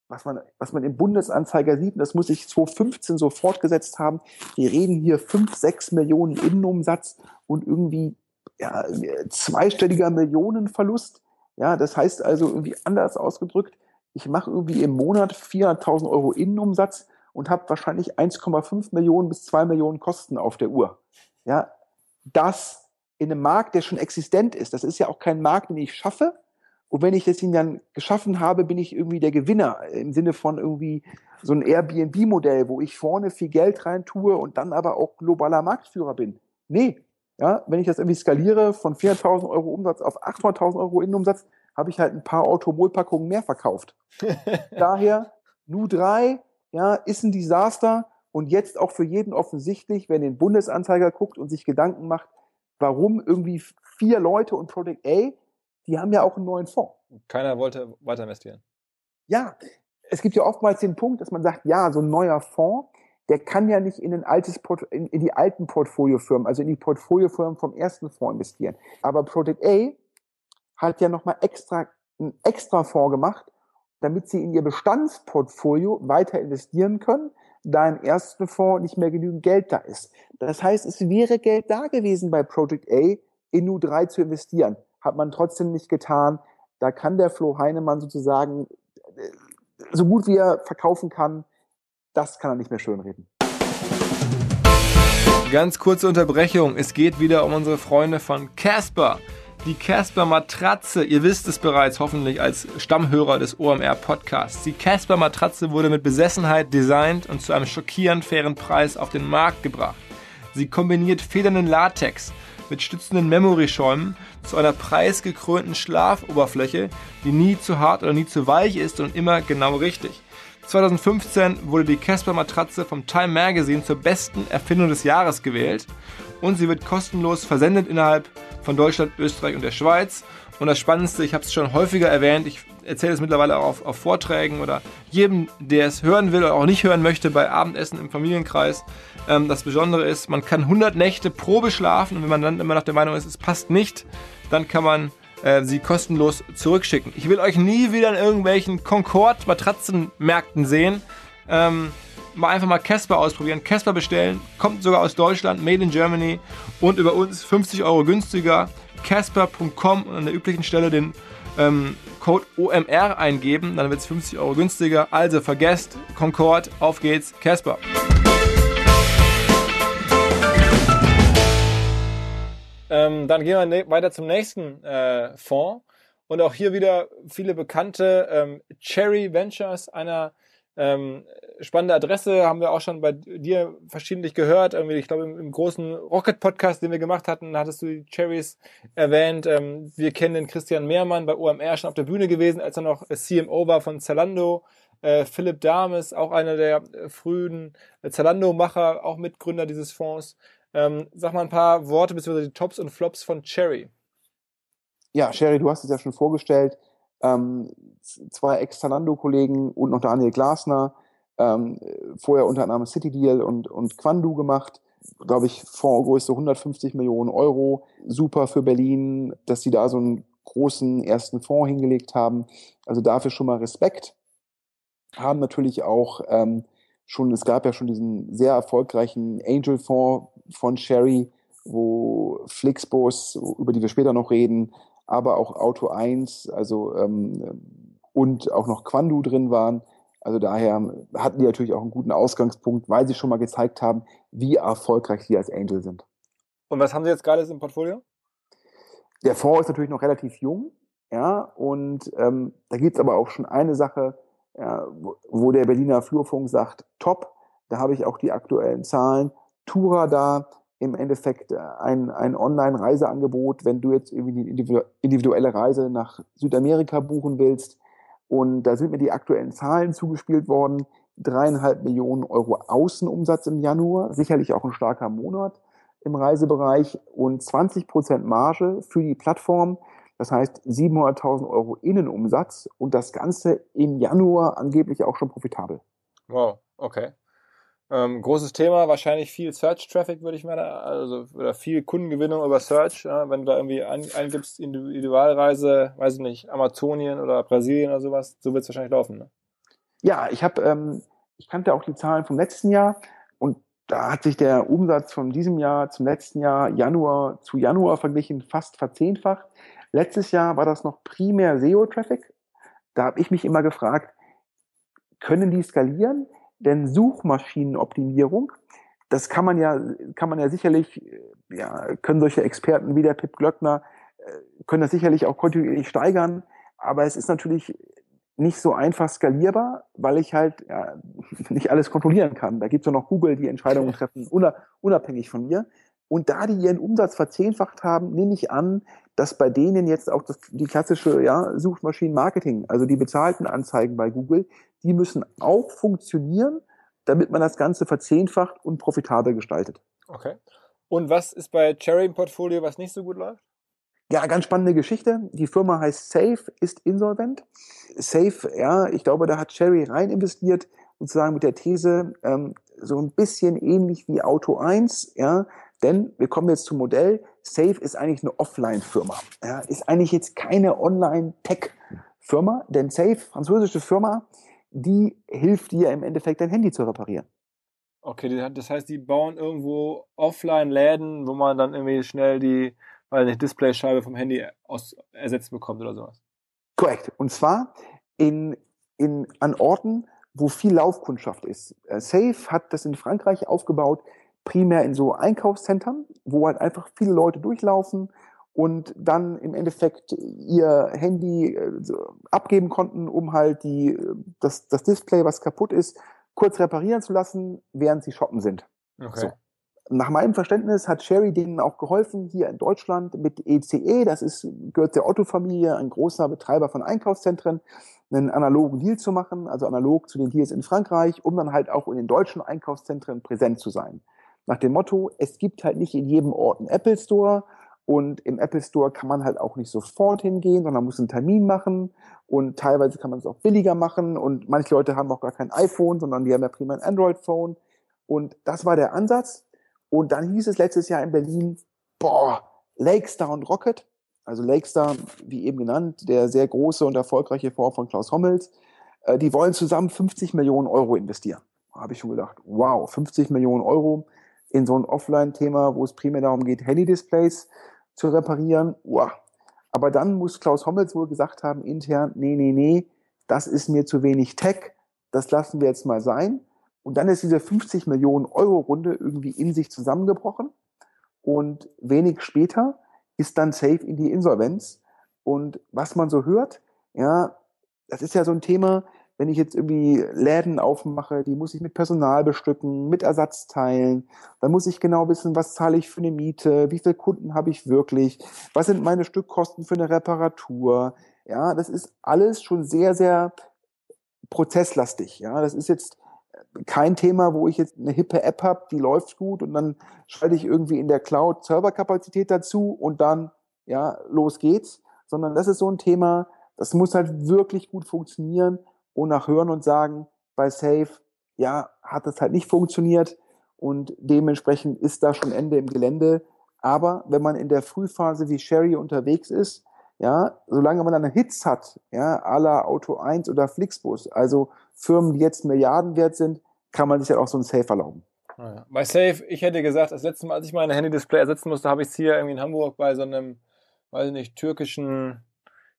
was man, was man im Bundesanzeiger sieht, und das muss ich 2015 so fortgesetzt haben, wir reden hier fünf, sechs Millionen Innenumsatz und irgendwie ja, zweistelliger Millionenverlust. Ja, das heißt also irgendwie anders ausgedrückt, ich mache irgendwie im Monat 400.000 Euro Innenumsatz und habe wahrscheinlich 1,5 Millionen bis 2 Millionen Kosten auf der Uhr. Ja, das in einem Markt, der schon existent ist. Das ist ja auch kein Markt, den ich schaffe. Und wenn ich das ihn dann geschaffen habe, bin ich irgendwie der Gewinner im Sinne von irgendwie so ein Airbnb-Modell, wo ich vorne viel Geld rein tue und dann aber auch globaler Marktführer bin. Nee, ja, wenn ich das irgendwie skaliere von 400.000 Euro Umsatz auf 800.000 Euro Innenumsatz, habe ich halt ein paar Automolpackungen mehr verkauft. [LAUGHS] Daher, Nu 3, ja, ist ein Desaster und jetzt auch für jeden offensichtlich, wenn den Bundesanzeiger guckt und sich Gedanken macht, warum irgendwie vier Leute und Product A die haben ja auch einen neuen Fonds. Keiner wollte weiter investieren. Ja, es gibt ja oftmals den Punkt, dass man sagt, ja, so ein neuer Fonds, der kann ja nicht in, ein altes Port in, in die alten Portfoliofirmen, also in die Portfoliofirmen vom ersten Fonds investieren. Aber Project A hat ja nochmal extra einen extra Fonds gemacht, damit sie in ihr Bestandsportfolio weiter investieren können, da im ersten Fonds nicht mehr genügend Geld da ist. Das heißt, es wäre Geld da gewesen bei Project A, in U3 zu investieren. Hat man trotzdem nicht getan. Da kann der Flo Heinemann sozusagen äh, so gut wie er verkaufen kann, das kann er nicht mehr schönreden. Ganz kurze Unterbrechung. Es geht wieder um unsere Freunde von Casper. Die Casper Matratze, ihr wisst es bereits hoffentlich als Stammhörer des OMR Podcasts. Die Casper Matratze wurde mit Besessenheit designt und zu einem schockierend fairen Preis auf den Markt gebracht. Sie kombiniert federnden Latex mit stützenden Memory-Schäumen zu einer preisgekrönten Schlafoberfläche, die nie zu hart oder nie zu weich ist und immer genau richtig. 2015 wurde die Casper Matratze vom Time Magazine zur besten Erfindung des Jahres gewählt und sie wird kostenlos versendet innerhalb von Deutschland, Österreich und der Schweiz. Und das Spannendste, ich habe es schon häufiger erwähnt, ich erzähle es mittlerweile auch auf, auf, Vorträgen oder jedem, der es hören will oder auch nicht hören möchte, bei Abendessen im Familienkreis. Ähm, das Besondere ist, man kann 100 Nächte Probe schlafen und wenn man dann immer noch der Meinung ist, es passt nicht, dann kann man äh, sie kostenlos zurückschicken. Ich will euch nie wieder in irgendwelchen Concord-Matratzenmärkten sehen. Ähm, mal einfach mal Casper ausprobieren, Casper bestellen, kommt sogar aus Deutschland, made in Germany und über uns 50 Euro günstiger. Casper.com und an der üblichen Stelle den ähm, Code OMR eingeben, dann wird es 50 Euro günstiger. Also vergesst Concord, auf geht's, Casper. Ähm, dann gehen wir ne weiter zum nächsten äh, Fonds. Und auch hier wieder viele bekannte ähm, Cherry Ventures, einer ähm, spannende Adresse, haben wir auch schon bei dir verschiedentlich gehört. Irgendwie, ich glaube, im, im großen Rocket-Podcast, den wir gemacht hatten, hattest du die Cherries erwähnt. Ähm, wir kennen den Christian Mehrmann bei OMR schon auf der Bühne gewesen, als er noch CMO war von Zalando. Äh, Philipp Dames, auch einer der äh, frühen äh, Zalando-Macher, auch Mitgründer dieses Fonds. Ähm, sag mal ein paar Worte beziehungsweise die Tops und Flops von Cherry. Ja, Sherry, du hast es ja schon vorgestellt. Ähm, zwei Ex-Zalando-Kollegen und noch Daniel Glasner, ähm, vorher unter anderem City Deal und, und Quandu gemacht. Glaube ich, Fondsgröße 150 Millionen Euro. Super für Berlin, dass sie da so einen großen ersten Fonds hingelegt haben. Also dafür schon mal Respekt. Haben natürlich auch ähm, schon, es gab ja schon diesen sehr erfolgreichen Angel-Fonds von Sherry, wo Flixbus, über die wir später noch reden, aber auch Auto 1, also ähm, und auch noch Quandu drin waren. Also daher hatten die natürlich auch einen guten Ausgangspunkt, weil sie schon mal gezeigt haben, wie erfolgreich sie als Angel sind. Und was haben sie jetzt gerade im Portfolio? Der Fonds ist natürlich noch relativ jung, ja, und ähm, da gibt's aber auch schon eine Sache, ja, wo, wo der Berliner Flurfunk sagt, top, da habe ich auch die aktuellen Zahlen. Tura da, im Endeffekt äh, ein, ein Online-Reiseangebot, wenn du jetzt irgendwie eine individuelle Reise nach Südamerika buchen willst. Und da sind mir die aktuellen Zahlen zugespielt worden. Dreieinhalb Millionen Euro Außenumsatz im Januar, sicherlich auch ein starker Monat im Reisebereich und 20 Prozent Marge für die Plattform. Das heißt 700.000 Euro Innenumsatz und das Ganze im Januar angeblich auch schon profitabel. Wow, okay. Ähm, großes Thema, wahrscheinlich viel Search Traffic, würde ich mal also oder viel Kundengewinnung über Search, ja, wenn du da irgendwie ein, eingibst, Individualreise, weiß ich nicht, Amazonien oder Brasilien oder sowas, so wird es wahrscheinlich laufen. Ne? Ja, ich habe, ähm, ich kannte auch die Zahlen vom letzten Jahr und da hat sich der Umsatz von diesem Jahr zum letzten Jahr Januar zu Januar verglichen fast verzehnfacht. Letztes Jahr war das noch primär SEO-Traffic. Da habe ich mich immer gefragt, können die skalieren? Denn Suchmaschinenoptimierung, das kann man ja, kann man ja sicherlich, ja, können solche Experten wie der Pip Glöckner, äh, können das sicherlich auch kontinuierlich steigern. Aber es ist natürlich nicht so einfach skalierbar, weil ich halt ja, [LAUGHS] nicht alles kontrollieren kann. Da gibt es ja noch Google, die Entscheidungen treffen, unabhängig von mir. Und da die ihren Umsatz verzehnfacht haben, nehme ich an, dass bei denen jetzt auch das, die klassische ja, Suchmaschinenmarketing, also die bezahlten Anzeigen bei Google, die müssen auch funktionieren, damit man das Ganze verzehnfacht und profitabel gestaltet. Okay. Und was ist bei Cherry im Portfolio, was nicht so gut läuft? Ja, ganz spannende Geschichte. Die Firma heißt Safe, ist insolvent. Safe, ja, ich glaube, da hat Cherry rein investiert, sozusagen mit der These, ähm, so ein bisschen ähnlich wie Auto 1, ja, denn wir kommen jetzt zum Modell. Safe ist eigentlich eine Offline-Firma. Ja, ist eigentlich jetzt keine Online-Tech-Firma, denn Safe, französische Firma, die hilft dir im Endeffekt dein Handy zu reparieren. Okay, das heißt, die bauen irgendwo Offline-Läden, wo man dann irgendwie schnell die, weil nicht Displayscheibe vom Handy aus, ersetzt bekommt oder sowas. Korrekt. Und zwar in, in, an Orten, wo viel Laufkundschaft ist. Äh, Safe hat das in Frankreich aufgebaut, primär in so Einkaufszentren, wo halt einfach viele Leute durchlaufen und dann im Endeffekt ihr Handy äh, abgeben konnten, um halt die, das, das Display, was kaputt ist, kurz reparieren zu lassen, während sie shoppen sind. Okay. So. Nach meinem Verständnis hat Sherry denen auch geholfen, hier in Deutschland mit ECE, e, das ist, gehört der Otto-Familie, ein großer Betreiber von Einkaufszentren, einen analogen Deal zu machen, also analog zu den Deals in Frankreich, um dann halt auch in den deutschen Einkaufszentren präsent zu sein. Nach dem Motto, es gibt halt nicht in jedem Ort einen Apple Store und im Apple Store kann man halt auch nicht sofort hingehen, sondern muss einen Termin machen und teilweise kann man es auch billiger machen und manche Leute haben auch gar kein iPhone, sondern die haben ja prima ein Android-Phone. Und das war der Ansatz. Und dann hieß es letztes Jahr in Berlin, boah, Lakestar und Rocket, also Lakestar, wie eben genannt, der sehr große und erfolgreiche Fonds von Klaus Hommels, äh, die wollen zusammen 50 Millionen Euro investieren. Habe ich schon gedacht, wow, 50 Millionen Euro in so ein Offline-Thema, wo es primär darum geht, Handy-Displays zu reparieren. Wow. Aber dann muss Klaus Hommels wohl gesagt haben, intern, nee, nee, nee, das ist mir zu wenig Tech, das lassen wir jetzt mal sein. Und dann ist diese 50 Millionen Euro Runde irgendwie in sich zusammengebrochen. Und wenig später ist dann safe in die Insolvenz. Und was man so hört, ja, das ist ja so ein Thema, wenn ich jetzt irgendwie Läden aufmache, die muss ich mit Personal bestücken, mit Ersatzteilen, dann muss ich genau wissen, was zahle ich für eine Miete, wie viele Kunden habe ich wirklich, was sind meine Stückkosten für eine Reparatur. Ja, das ist alles schon sehr, sehr prozesslastig. Ja, das ist jetzt kein Thema, wo ich jetzt eine hippe App habe, die läuft gut und dann schalte ich irgendwie in der Cloud Serverkapazität dazu und dann, ja, los geht's. Sondern das ist so ein Thema, das muss halt wirklich gut funktionieren und nach Hören und Sagen bei Safe, ja, hat das halt nicht funktioniert und dementsprechend ist da schon Ende im Gelände. Aber wenn man in der Frühphase wie Sherry unterwegs ist, ja, solange man dann Hits hat, ja, à la Auto 1 oder Flixbus, also Firmen, die jetzt Milliarden wert sind, kann man sich ja auch so ein Safe erlauben. Ja. Bei Safe, ich hätte gesagt, das letzte Mal, als ich meine Handy-Display ersetzen musste, habe ich es hier irgendwie in Hamburg bei so einem, weiß ich nicht, türkischen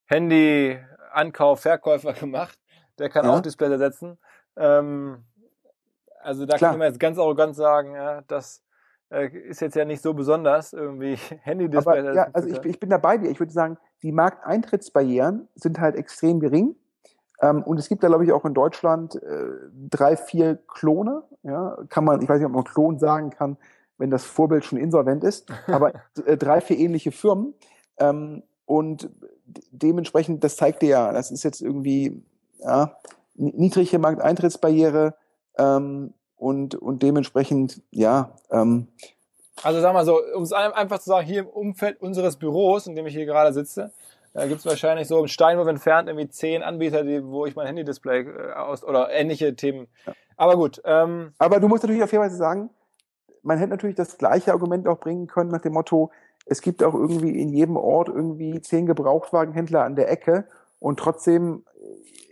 Handy-Ankauf, Verkäufer [LAUGHS] gemacht. Der kann ja. auch Display ersetzen. Ähm, also da Klar. kann man jetzt ganz arrogant sagen, ja, das äh, ist jetzt ja nicht so besonders, irgendwie [LAUGHS] Handy-Display. Ja, also ich, ich bin da bei dir. Ich würde sagen, die Markteintrittsbarrieren sind halt extrem gering. Ähm, und es gibt da, glaube ich, auch in Deutschland äh, drei, vier Klone. Ja, kann man, ich weiß nicht, ob man Klon sagen kann, wenn das Vorbild schon insolvent ist, [LAUGHS] aber äh, drei, vier ähnliche Firmen. Ähm, und dementsprechend, das zeigt dir ja, das ist jetzt irgendwie ja, niedrige Markteintrittsbarriere ähm, und, und dementsprechend, ja. Ähm, also sag mal so, um es einfach zu sagen, hier im Umfeld unseres Büros, in dem ich hier gerade sitze, da gibt es wahrscheinlich so im Steinwurf entfernt irgendwie zehn Anbieter, die, wo ich mein Handy-Display äh, aus oder ähnliche Themen. Ja. Aber gut. Ähm, Aber du musst natürlich auf jeden Fall sagen, man hätte natürlich das gleiche Argument auch bringen können nach dem Motto, es gibt auch irgendwie in jedem Ort irgendwie zehn Gebrauchtwagenhändler an der Ecke und trotzdem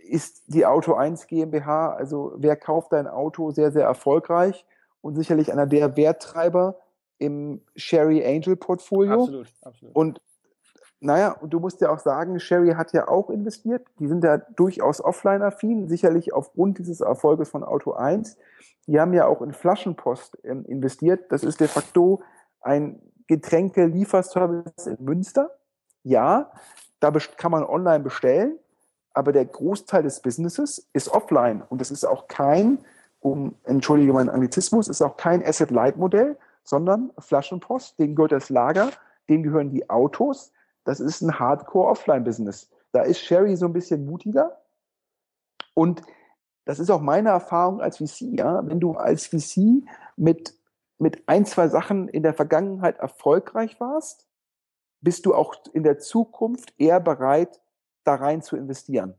ist die Auto 1 GmbH, also wer kauft dein Auto, sehr, sehr erfolgreich und sicherlich einer der Werttreiber im Sherry Angel Portfolio. Absolut, absolut. Und naja, und du musst ja auch sagen, Sherry hat ja auch investiert. Die sind ja durchaus offline-affin, sicherlich aufgrund dieses Erfolges von Auto 1. Die haben ja auch in Flaschenpost ähm, investiert. Das ist de facto ein Getränke-Lieferservice in Münster. Ja, da kann man online bestellen, aber der Großteil des Businesses ist offline. Und das ist auch kein, um, entschuldige meinen Anglizismus, ist auch kein Asset-Light-Modell, sondern Flaschenpost, denen gehört das Lager, denen gehören die Autos, das ist ein Hardcore-Offline-Business. Da ist Sherry so ein bisschen mutiger. Und das ist auch meine Erfahrung als VC, ja. Wenn du als VC mit, mit ein, zwei Sachen in der Vergangenheit erfolgreich warst, bist du auch in der Zukunft eher bereit, da rein zu investieren.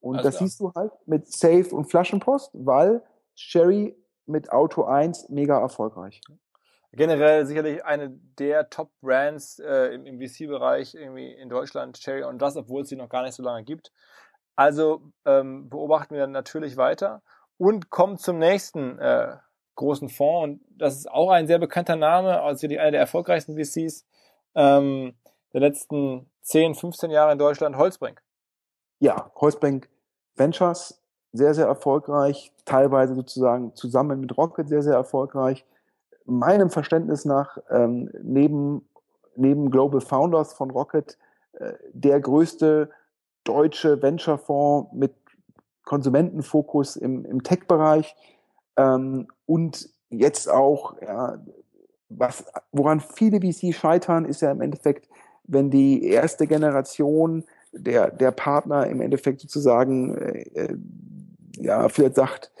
Und also das ja. siehst du halt mit Safe und Flaschenpost, weil Sherry mit Auto 1 mega erfolgreich. Generell sicherlich eine der Top-Brands äh, im, im VC-Bereich irgendwie in Deutschland, Cherry und das, obwohl es sie noch gar nicht so lange gibt. Also ähm, beobachten wir dann natürlich weiter und kommen zum nächsten äh, großen Fonds. Und das ist auch ein sehr bekannter Name, also einer der erfolgreichsten VCs ähm, der letzten 10, 15 Jahre in Deutschland, Holzbrink. Ja, Holzbrink Ventures, sehr, sehr erfolgreich, teilweise sozusagen zusammen mit Rocket sehr, sehr erfolgreich. Meinem Verständnis nach ähm, neben, neben Global Founders von Rocket äh, der größte deutsche Venture-Fonds mit Konsumentenfokus im, im Tech-Bereich ähm, und jetzt auch, ja, was, woran viele VC scheitern, ist ja im Endeffekt, wenn die erste Generation der, der Partner im Endeffekt sozusagen, äh, äh, ja, vielleicht sagt,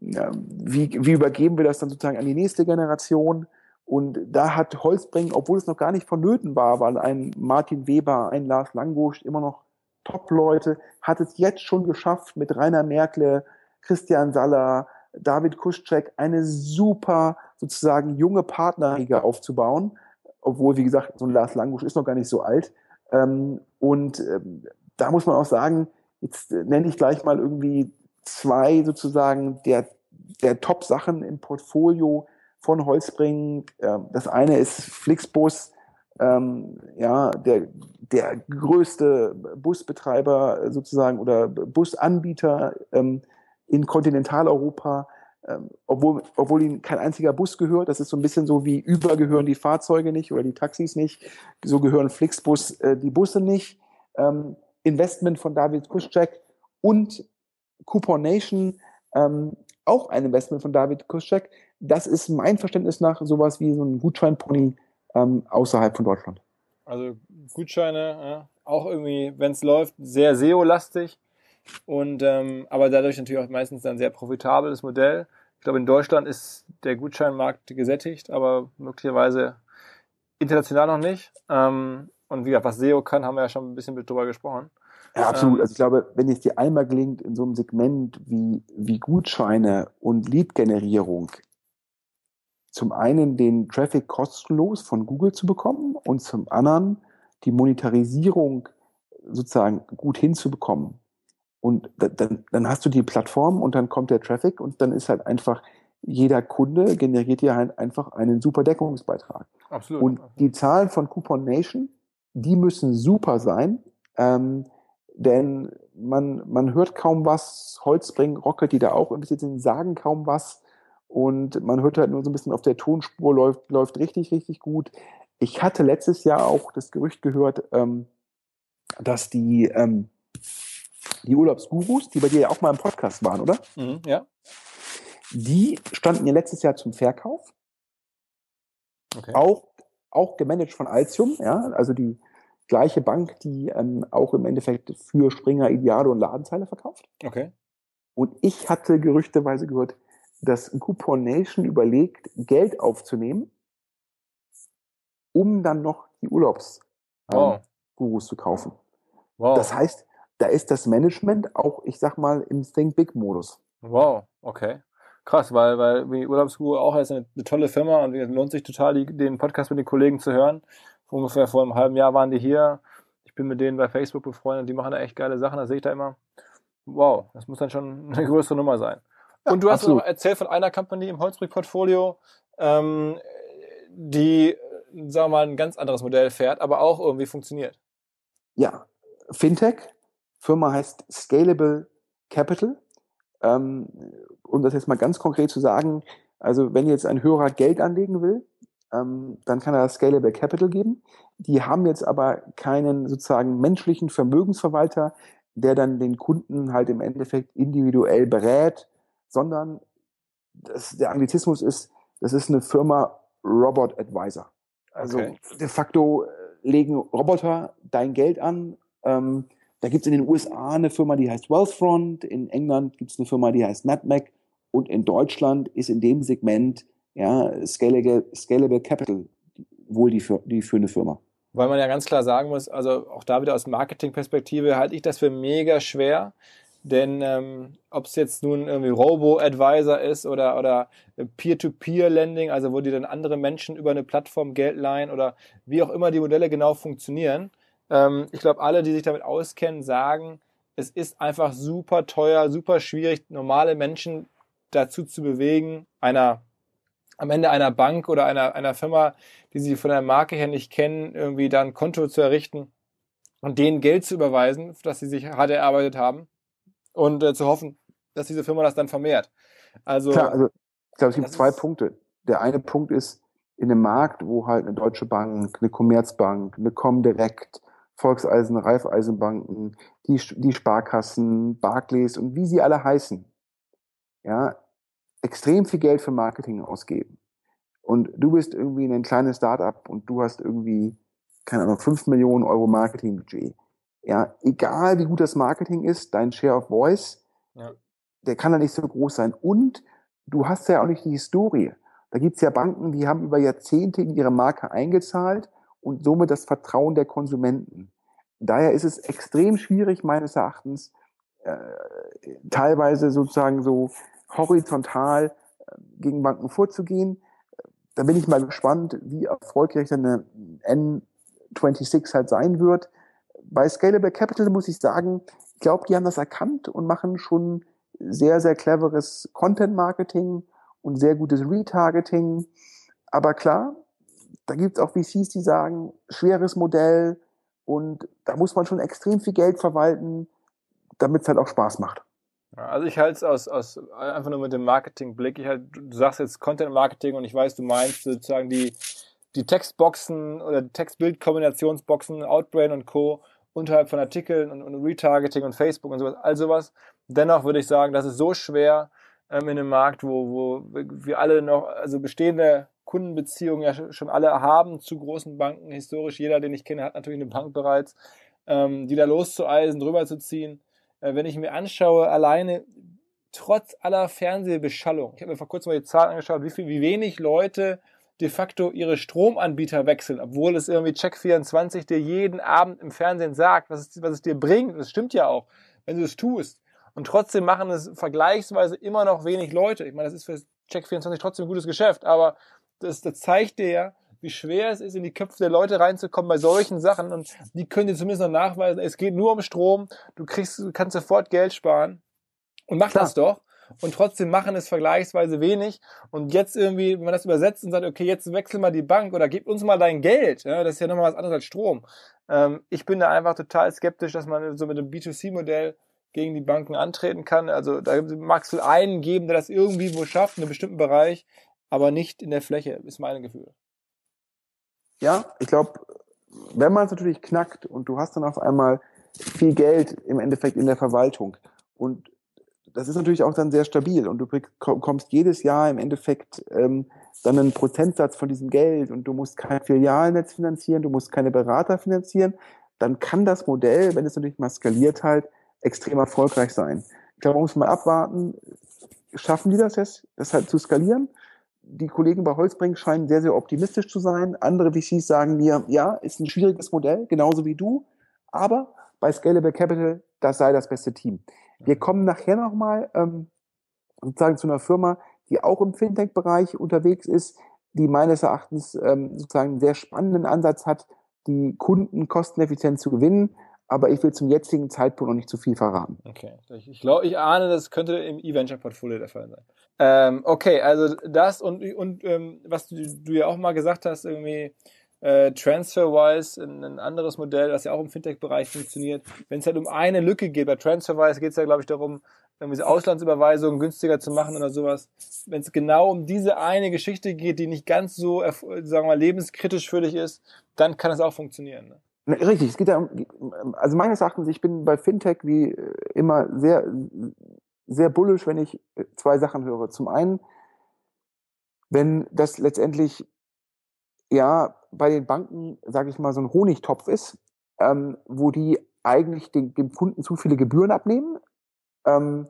ja, wie, wie übergeben wir das dann sozusagen an die nächste Generation? Und da hat Holzbring, obwohl es noch gar nicht vonnöten war, weil ein Martin Weber, ein Lars Langosch immer noch Top-Leute, hat es jetzt schon geschafft, mit Rainer Merkle, Christian Saller, David Kuschek eine super sozusagen junge Partnerriege aufzubauen, obwohl, wie gesagt, so ein Lars Langusch ist noch gar nicht so alt. Ähm, und ähm, da muss man auch sagen, jetzt nenne ich gleich mal irgendwie zwei sozusagen der, der Top-Sachen im Portfolio von Holzbring. Ähm, das eine ist Flixbus, ähm, ja, der, der größte Busbetreiber sozusagen oder Busanbieter ähm, in Kontinentaleuropa, ähm, obwohl, obwohl ihnen kein einziger Bus gehört. Das ist so ein bisschen so wie über gehören die Fahrzeuge nicht oder die Taxis nicht. So gehören Flixbus äh, die Busse nicht. Ähm, Investment von David Kuschek und Coupon Nation, ähm, auch ein Investment von David Kuschek. Das ist mein Verständnis nach sowas wie so ein Gutscheinpony ähm, außerhalb von Deutschland. Also Gutscheine, ja, auch irgendwie, wenn es läuft, sehr SEO-lastig. Und ähm, aber dadurch natürlich auch meistens ein sehr profitables Modell. Ich glaube, in Deutschland ist der Gutscheinmarkt gesättigt, aber möglicherweise international noch nicht. Ähm, und wie gesagt, was SEO kann, haben wir ja schon ein bisschen drüber gesprochen. Ja, absolut. Ähm, also ich glaube, wenn es dir einmal gelingt, in so einem Segment wie, wie Gutscheine und Lead-Generierung zum einen den Traffic kostenlos von Google zu bekommen und zum anderen die Monetarisierung sozusagen gut hinzubekommen, und dann, dann hast du die Plattform und dann kommt der Traffic und dann ist halt einfach jeder Kunde generiert dir halt einfach einen super Deckungsbeitrag. Absolut. Und die Zahlen von Coupon Nation, die müssen super sein, ähm, denn man, man hört kaum was. Holzbring, Rocket, die da auch investiert sind, sagen kaum was. Und man hört halt nur so ein bisschen auf der Tonspur, läuft, läuft richtig, richtig gut. Ich hatte letztes Jahr auch das Gerücht gehört, ähm, dass die ähm, die Urlaubsgurus, die bei dir ja auch mal im Podcast waren, oder? Mhm, ja. Die standen ja letztes Jahr zum Verkauf. Okay. Auch, auch gemanagt von Altium, ja, also die gleiche Bank, die ähm, auch im Endeffekt für Springer Ideale und Ladenzeile verkauft. Okay. Und ich hatte gerüchteweise gehört, dass Coupon Nation überlegt, Geld aufzunehmen, um dann noch die Urlaubsgurus ähm, wow. zu kaufen. Wow. Das heißt, da ist das Management auch, ich sag mal, im Think Big Modus. Wow, okay. Krass, weil, weil Urlaubsguru auch ist eine, eine, tolle Firma und es lohnt sich total, die, den Podcast mit den Kollegen zu hören. Ungefähr vor einem halben Jahr waren die hier. Ich bin mit denen bei Facebook befreundet, die machen da echt geile Sachen, da sehe ich da immer. Wow, das muss dann schon [LAUGHS] eine größere Nummer sein. Und du hast noch erzählt von einer Company im Holzbrück-Portfolio, ähm, die, sagen wir mal, ein ganz anderes Modell fährt, aber auch irgendwie funktioniert. Ja, Fintech, Firma heißt Scalable Capital. Ähm, um das jetzt mal ganz konkret zu sagen, also wenn jetzt ein Hörer Geld anlegen will, ähm, dann kann er Scalable Capital geben. Die haben jetzt aber keinen sozusagen menschlichen Vermögensverwalter, der dann den Kunden halt im Endeffekt individuell berät, sondern das, der Anglizismus ist, das ist eine Firma Robot Advisor. Also okay. de facto legen Roboter dein Geld an, ähm, da gibt es in den USA eine Firma, die heißt Wealthfront, in England gibt es eine Firma, die heißt MadMac und in Deutschland ist in dem Segment ja, Scalable, Scalable Capital wohl die, die führende Firma. Weil man ja ganz klar sagen muss, also auch da wieder aus Marketingperspektive halte ich das für mega schwer. Denn ähm, ob es jetzt nun irgendwie Robo-Advisor ist oder, oder Peer-to-Peer-Lending, also wo die dann andere Menschen über eine Plattform Geld leihen oder wie auch immer die Modelle genau funktionieren, ähm, ich glaube, alle, die sich damit auskennen, sagen, es ist einfach super teuer, super schwierig, normale Menschen dazu zu bewegen, einer am Ende einer Bank oder einer, einer Firma, die sie von der Marke her nicht kennen, irgendwie da ein Konto zu errichten und denen Geld zu überweisen, das sie sich hart erarbeitet haben und äh, zu hoffen, dass diese Firma das dann vermehrt. Also, Klar, also ich glaube, es gibt zwei Punkte. Der eine Punkt ist, in einem Markt, wo halt eine Deutsche Bank, eine Commerzbank, eine Comdirect, Volkseisen, Raiffeisenbanken, die, die Sparkassen, Barclays und wie sie alle heißen, ja, extrem viel Geld für Marketing ausgeben. Und du bist irgendwie ein kleines Startup und du hast irgendwie, keine Ahnung, 5 Millionen Euro Marketingbudget. Ja, egal wie gut das Marketing ist, dein Share of Voice, ja. der kann da nicht so groß sein. Und du hast ja auch nicht die Historie. Da gibt's ja Banken, die haben über Jahrzehnte in ihre Marke eingezahlt und somit das Vertrauen der Konsumenten. Daher ist es extrem schwierig, meines Erachtens, äh, teilweise sozusagen so horizontal äh, gegen Banken vorzugehen. Da bin ich mal gespannt, wie erfolgreich eine N26 halt sein wird. Bei Scalable Capital muss ich sagen, ich glaube, die haben das erkannt und machen schon sehr, sehr cleveres Content-Marketing und sehr gutes Retargeting. Aber klar, da gibt es auch VCs, die sagen, schweres Modell und da muss man schon extrem viel Geld verwalten, damit es halt auch Spaß macht. Also ich halte es aus, aus einfach nur mit dem Marketingblick. Ich halt, du sagst jetzt Content Marketing und ich weiß, du meinst sozusagen die, die Textboxen oder Text-Bild-Kombinationsboxen, Outbrain und Co. unterhalb von Artikeln und, und, Retargeting und Facebook und sowas, all sowas. Dennoch würde ich sagen, das ist so schwer ähm, in einem Markt, wo, wo wir alle noch, also bestehende Kundenbeziehungen ja schon alle haben zu großen Banken. Historisch, jeder, den ich kenne, hat natürlich eine Bank bereits, ähm, die da loszueisen, drüber zu ziehen äh, wenn ich mir anschaue, alleine trotz aller Fernsehbeschallung, ich habe mir vor kurzem mal die Zahlen angeschaut, wie viel, wie wenig Leute de facto ihre Stromanbieter wechseln, obwohl es irgendwie Check24 dir jeden Abend im Fernsehen sagt, was es, was es dir bringt. Das stimmt ja auch, wenn du es tust. Und trotzdem machen es vergleichsweise immer noch wenig Leute. Ich meine, das ist für Check24 trotzdem ein gutes Geschäft, aber das, das zeigt dir ja, wie schwer es ist, in die Köpfe der Leute reinzukommen bei solchen Sachen. Und die können dir zumindest noch nachweisen, es geht nur um Strom, du kriegst, du kannst sofort Geld sparen. Und mach Klar. das doch. Und trotzdem machen es vergleichsweise wenig. Und jetzt irgendwie, wenn man das übersetzt und sagt, okay, jetzt wechsel mal die Bank oder gib uns mal dein Geld, ja, das ist ja nochmal was anderes als Strom. Ähm, ich bin da einfach total skeptisch, dass man so mit dem B2C-Modell gegen die Banken antreten kann. Also da mag es einen geben, der das irgendwie wo schafft, in einem bestimmten Bereich, aber nicht in der Fläche, ist mein Gefühl ja, ich glaube, wenn man es natürlich knackt und du hast dann auf einmal viel Geld im Endeffekt in der Verwaltung und das ist natürlich auch dann sehr stabil und du bekommst jedes Jahr im Endeffekt ähm, dann einen Prozentsatz von diesem Geld und du musst kein Filialnetz finanzieren, du musst keine Berater finanzieren, dann kann das Modell, wenn es natürlich mal skaliert halt, extrem erfolgreich sein. Ich glaube, man muss mal abwarten, schaffen die das jetzt, das halt zu skalieren? Die Kollegen bei Holzbrink scheinen sehr, sehr optimistisch zu sein. Andere VCs sagen mir, ja, ist ein schwieriges Modell, genauso wie du, aber bei Scalable Capital, das sei das beste Team. Wir kommen nachher nochmal ähm, sozusagen zu einer Firma, die auch im Fintech-Bereich unterwegs ist, die meines Erachtens ähm, sozusagen einen sehr spannenden Ansatz hat, die Kunden kosteneffizient zu gewinnen aber ich will zum jetzigen Zeitpunkt noch nicht zu viel verraten. Okay, ich glaube, ich ahne, das könnte im E-Venture-Portfolio der Fall sein. Ähm, okay, also das und, und ähm, was du, du, ja auch mal gesagt hast, irgendwie äh, TransferWise, ein, ein anderes Modell, das ja auch im Fintech-Bereich funktioniert. Wenn es halt um eine Lücke geht, bei TransferWise geht es ja, glaube ich, darum, irgendwie Auslandsüberweisungen günstiger zu machen oder sowas. Wenn es genau um diese eine Geschichte geht, die nicht ganz so, sagen wir mal, lebenskritisch für dich ist, dann kann es auch funktionieren. Ne? Richtig, es geht ja also meines Erachtens, ich bin bei Fintech wie äh, immer sehr, sehr bullisch, wenn ich äh, zwei Sachen höre. Zum einen, wenn das letztendlich ja bei den Banken, sage ich mal, so ein Honigtopf ist, ähm, wo die eigentlich den, dem Kunden zu viele Gebühren abnehmen ähm,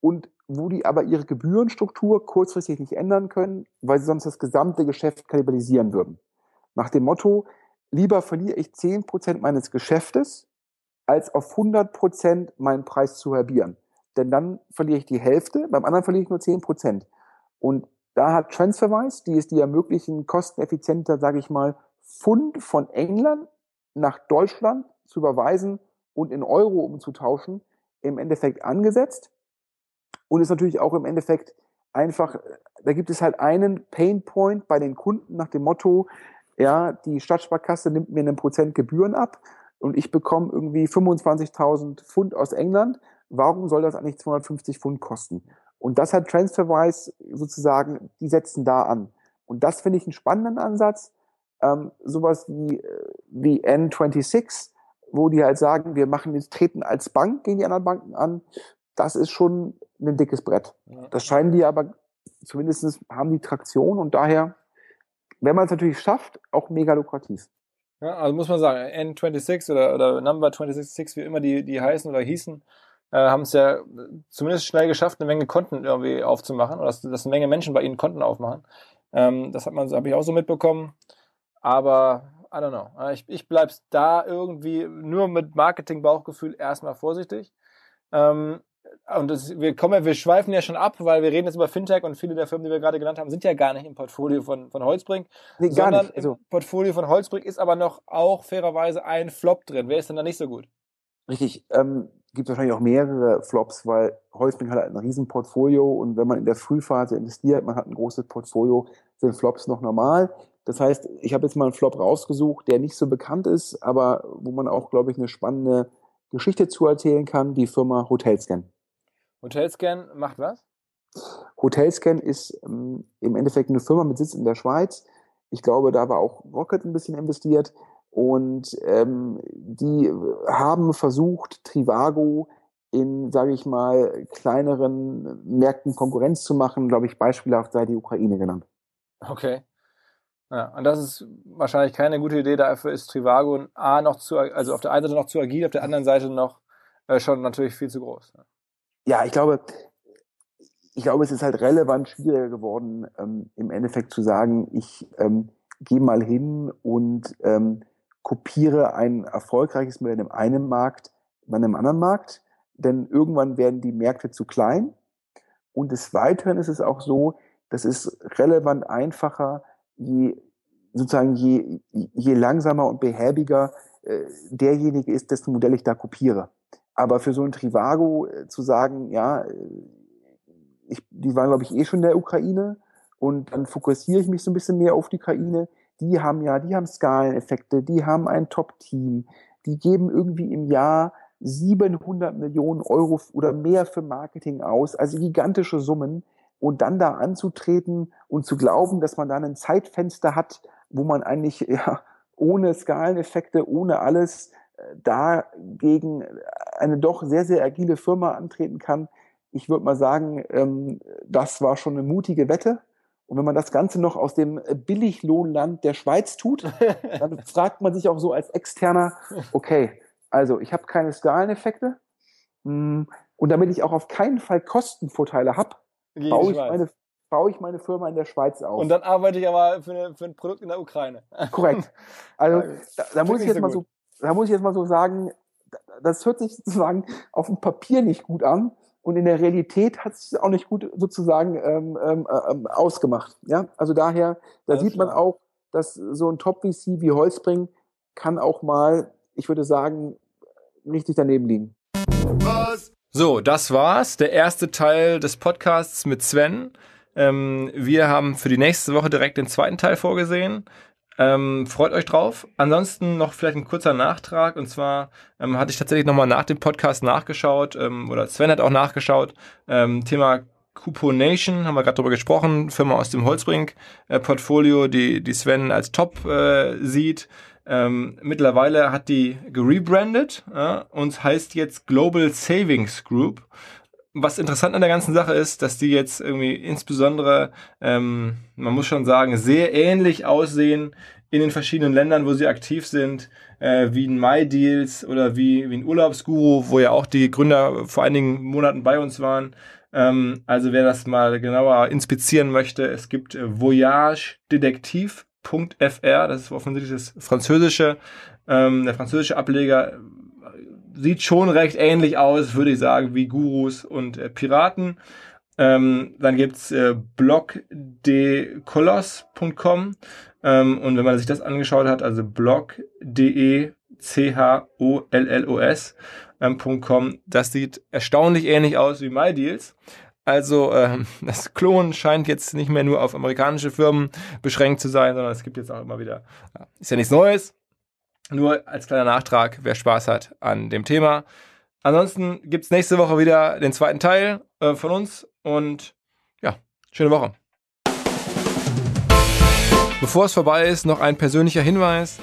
und wo die aber ihre Gebührenstruktur kurzfristig nicht ändern können, weil sie sonst das gesamte Geschäft kannibalisieren würden. Nach dem Motto, lieber verliere ich 10% meines Geschäftes, als auf 100% meinen Preis zu halbieren. Denn dann verliere ich die Hälfte, beim anderen verliere ich nur 10%. Und da hat TransferWise, die es die ermöglichen, kosteneffizienter, sage ich mal, Pfund von England nach Deutschland zu überweisen und in Euro umzutauschen, im Endeffekt angesetzt. Und ist natürlich auch im Endeffekt einfach, da gibt es halt einen Painpoint bei den Kunden nach dem Motto, ja, die Stadtsparkasse nimmt mir einen Prozent Gebühren ab und ich bekomme irgendwie 25.000 Pfund aus England. Warum soll das eigentlich 250 Pfund kosten? Und das hat TransferWise sozusagen, die setzen da an. Und das finde ich einen spannenden Ansatz. Ähm, sowas wie, äh, wie N26, wo die halt sagen, wir machen jetzt treten als Bank gegen die anderen Banken an. Das ist schon ein dickes Brett. Das scheinen die aber, zumindest haben die Traktion und daher, wenn man es natürlich schafft, auch mega lukrativ. Ja, also muss man sagen, N26 oder, oder Number 26, wie immer die, die heißen oder hießen, äh, haben es ja zumindest schnell geschafft, eine Menge Konten irgendwie aufzumachen oder dass, dass eine Menge Menschen bei ihnen Konten aufmachen. Ähm, das hat man, habe ich auch so mitbekommen. Aber I don't know. Ich, ich bleib's da irgendwie nur mit Marketing-Bauchgefühl erstmal vorsichtig. Ähm, und das, wir kommen, wir schweifen ja schon ab, weil wir reden jetzt über Fintech und viele der Firmen, die wir gerade genannt haben, sind ja gar nicht im Portfolio von, von Holzbrink. Nee, gar sondern nicht. Also, im Portfolio von Holzbrink ist aber noch auch fairerweise ein Flop drin. Wer ist denn da nicht so gut? Richtig. Ähm, gibt wahrscheinlich auch mehrere Flops, weil Holzbrink hat ein riesen Portfolio und wenn man in der Frühphase investiert, man hat ein großes Portfolio, sind Flops noch normal. Das heißt, ich habe jetzt mal einen Flop rausgesucht, der nicht so bekannt ist, aber wo man auch, glaube ich, eine spannende Geschichte zu erzählen kann, die Firma Hotelscan. Hotelscan macht was? Hotelscan ist ähm, im Endeffekt eine Firma mit Sitz in der Schweiz. Ich glaube, da war auch Rocket ein bisschen investiert. Und ähm, die haben versucht, Trivago in, sage ich mal, kleineren Märkten Konkurrenz zu machen. Glaube ich, beispielhaft sei die Ukraine genannt. Okay. Ja, und das ist wahrscheinlich keine gute Idee. Dafür ist Trivago A noch zu, also auf der einen Seite noch zu agil, auf der anderen Seite noch äh, schon natürlich viel zu groß. Ja, ich glaube, ich glaube, es ist halt relevant schwieriger geworden, ähm, im Endeffekt zu sagen, ich ähm, gehe mal hin und ähm, kopiere ein erfolgreiches Modell in einem Markt bei einem anderen Markt, denn irgendwann werden die Märkte zu klein. Und des Weiteren ist es auch so, dass es relevant einfacher, je sozusagen je, je langsamer und behäbiger äh, derjenige ist, dessen Modell ich da kopiere. Aber für so ein Trivago äh, zu sagen, ja, äh, ich, die waren, glaube ich, eh schon in der Ukraine und dann fokussiere ich mich so ein bisschen mehr auf die Ukraine. Die haben ja, die haben Skaleneffekte, die haben ein Top-Team, die geben irgendwie im Jahr 700 Millionen Euro oder mehr für Marketing aus, also gigantische Summen und dann da anzutreten und zu glauben, dass man da ein Zeitfenster hat, wo man eigentlich [LAUGHS] ja, ohne Skaleneffekte, ohne alles äh, dagegen eine doch sehr, sehr agile Firma antreten kann. Ich würde mal sagen, ähm, das war schon eine mutige Wette. Und wenn man das Ganze noch aus dem Billiglohnland der Schweiz tut, [LAUGHS] dann fragt man sich auch so als Externer, okay, also ich habe keine Skaleneffekte hm, und damit ich auch auf keinen Fall Kostenvorteile habe, baue ich, meine, baue ich meine Firma in der Schweiz auf. Und dann arbeite ich aber für, eine, für ein Produkt in der Ukraine. Korrekt. [LAUGHS] Also da, da muss ich jetzt so mal so, da muss ich jetzt mal so sagen, das hört sich sozusagen auf dem Papier nicht gut an. Und in der Realität hat es auch nicht gut sozusagen ähm, ähm, ähm, ausgemacht. Ja, also daher, da Alles sieht man auch, dass so ein Top-VC wie Holzbring kann auch mal, ich würde sagen, richtig daneben liegen. Was? So, das war's. Der erste Teil des Podcasts mit Sven. Ähm, wir haben für die nächste Woche direkt den zweiten Teil vorgesehen. Ähm, freut euch drauf. Ansonsten noch vielleicht ein kurzer Nachtrag. Und zwar ähm, hatte ich tatsächlich nochmal nach dem Podcast nachgeschaut, ähm, oder Sven hat auch nachgeschaut. Ähm, Thema Couponation, haben wir gerade drüber gesprochen, Firma aus dem Holzbrink-Portfolio, äh, die, die Sven als Top äh, sieht. Ähm, mittlerweile hat die gerebrandet ja, und heißt jetzt Global Savings Group. Was interessant an der ganzen Sache ist, dass die jetzt irgendwie insbesondere, ähm, man muss schon sagen, sehr ähnlich aussehen in den verschiedenen Ländern, wo sie aktiv sind, äh, wie ein MyDeals oder wie, wie ein Urlaubsguru, wo ja auch die Gründer vor einigen Monaten bei uns waren. Ähm, also wer das mal genauer inspizieren möchte, es gibt äh, Voyage Detektiv .fr, das ist offensichtlich das französische, ähm, der französische Ableger sieht schon recht ähnlich aus, würde ich sagen, wie Gurus und äh, Piraten. Ähm, dann gibt's äh, blogdecoloss.com ähm, und wenn man sich das angeschaut hat, also blog.de C-H-O-L-L-O-S.com. Ähm, das sieht erstaunlich ähnlich aus wie MyDeals. Also ähm, [LAUGHS] das Klon scheint jetzt nicht mehr nur auf amerikanische Firmen beschränkt zu sein, sondern es gibt jetzt auch immer wieder, ist ja nichts Neues. Nur als kleiner Nachtrag, wer Spaß hat an dem Thema. Ansonsten gibt es nächste Woche wieder den zweiten Teil äh, von uns und ja, schöne Woche. Bevor es vorbei ist, noch ein persönlicher Hinweis.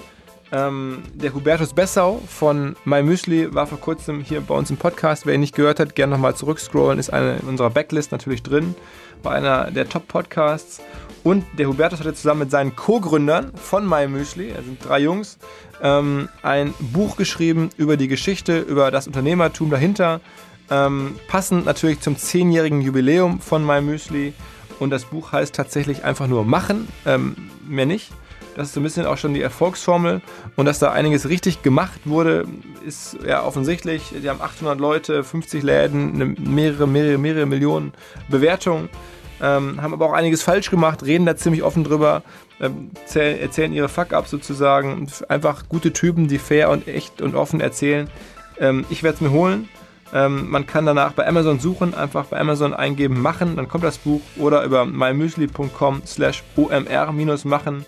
Ähm, der Hubertus Bessau von My Müsli war vor kurzem hier bei uns im Podcast. Wer ihn nicht gehört hat, gerne nochmal zurückscrollen. Ist eine in unserer Backlist natürlich drin. War einer der Top-Podcasts. Und der Hubertus hatte zusammen mit seinen Co-Gründern von My Müsli, er sind drei Jungs, ähm, ein Buch geschrieben über die Geschichte, über das Unternehmertum dahinter. Ähm, passend natürlich zum zehnjährigen Jubiläum von My Müsli. Und das Buch heißt tatsächlich einfach nur Machen, ähm, mehr nicht. Das ist so ein bisschen auch schon die Erfolgsformel. Und dass da einiges richtig gemacht wurde, ist ja offensichtlich. Die haben 800 Leute, 50 Läden, mehrere, mehrere, mehrere Millionen Bewertungen. Ähm, haben aber auch einiges falsch gemacht, reden da ziemlich offen drüber, ähm, erzählen, ihre Fuck-Ups sozusagen. Einfach gute Typen, die fair und echt und offen erzählen. Ähm, ich werde es mir holen. Ähm, man kann danach bei Amazon suchen, einfach bei Amazon eingeben, machen, dann kommt das Buch oder über mymüsli.com slash omr-machen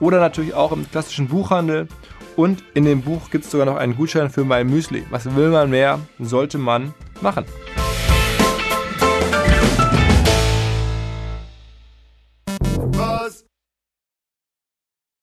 oder natürlich auch im klassischen Buchhandel. Und in dem Buch gibt es sogar noch einen Gutschein für mein Müsli. Was will man mehr, sollte man machen.